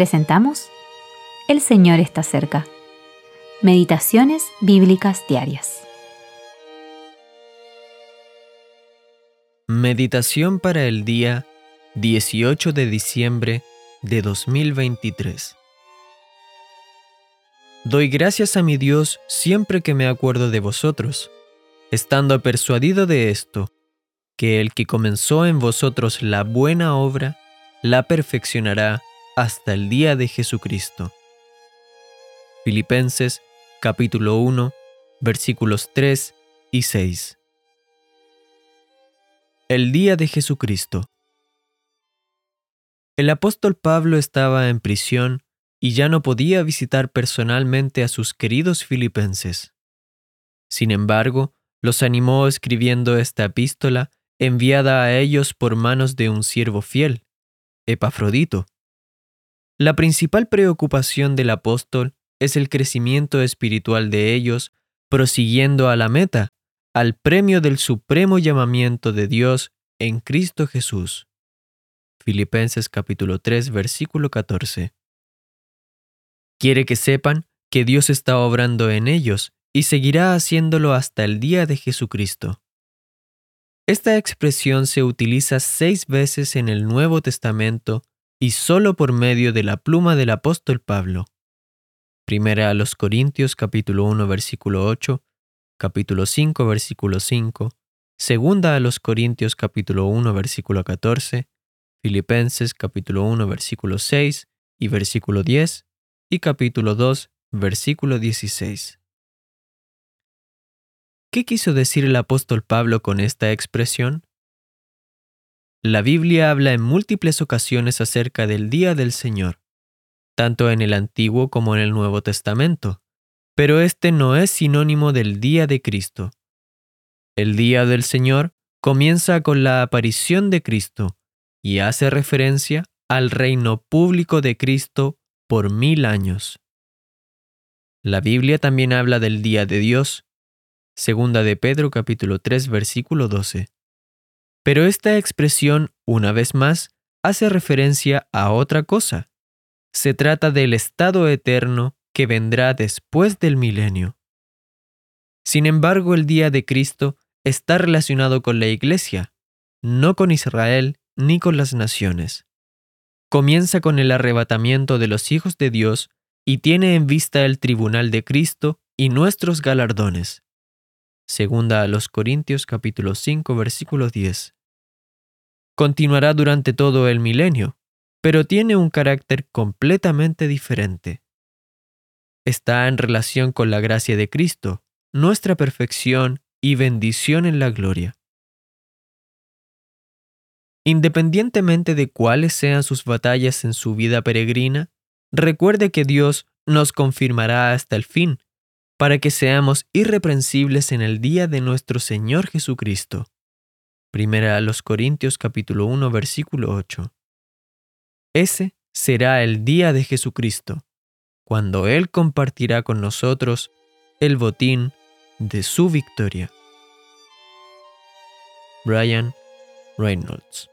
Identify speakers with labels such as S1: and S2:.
S1: presentamos El Señor está cerca. Meditaciones Bíblicas Diarias.
S2: Meditación para el día 18 de diciembre de 2023. Doy gracias a mi Dios siempre que me acuerdo de vosotros, estando persuadido de esto, que el que comenzó en vosotros la buena obra, la perfeccionará hasta el día de Jesucristo. Filipenses capítulo 1 versículos 3 y 6. El día de Jesucristo. El apóstol Pablo estaba en prisión y ya no podía visitar personalmente a sus queridos filipenses. Sin embargo, los animó escribiendo esta epístola enviada a ellos por manos de un siervo fiel, Epafrodito. La principal preocupación del apóstol es el crecimiento espiritual de ellos, prosiguiendo a la meta, al premio del supremo llamamiento de Dios en Cristo Jesús. Filipenses capítulo 3 versículo 14. Quiere que sepan que Dios está obrando en ellos y seguirá haciéndolo hasta el día de Jesucristo. Esta expresión se utiliza seis veces en el Nuevo Testamento y solo por medio de la pluma del apóstol Pablo. Primera a los Corintios capítulo 1 versículo 8, capítulo 5 versículo 5, segunda a los Corintios capítulo 1 versículo 14, Filipenses capítulo 1 versículo 6 y versículo 10 y capítulo 2 versículo 16. ¿Qué quiso decir el apóstol Pablo con esta expresión? La Biblia habla en múltiples ocasiones acerca del día del Señor, tanto en el Antiguo como en el Nuevo Testamento, pero este no es sinónimo del día de Cristo. El día del Señor comienza con la aparición de Cristo y hace referencia al reino público de Cristo por mil años. La Biblia también habla del día de Dios, segunda de Pedro capítulo 3 versículo 12. Pero esta expresión, una vez más, hace referencia a otra cosa. Se trata del estado eterno que vendrá después del milenio. Sin embargo, el día de Cristo está relacionado con la Iglesia, no con Israel ni con las naciones. Comienza con el arrebatamiento de los hijos de Dios y tiene en vista el tribunal de Cristo y nuestros galardones. Segunda a los Corintios capítulo 5 versículo 10. Continuará durante todo el milenio, pero tiene un carácter completamente diferente. Está en relación con la gracia de Cristo, nuestra perfección y bendición en la gloria. Independientemente de cuáles sean sus batallas en su vida peregrina, recuerde que Dios nos confirmará hasta el fin para que seamos irreprensibles en el día de nuestro Señor Jesucristo. Primera a los Corintios capítulo 1 versículo 8. Ese será el día de Jesucristo, cuando Él compartirá con nosotros el botín de su victoria. Brian Reynolds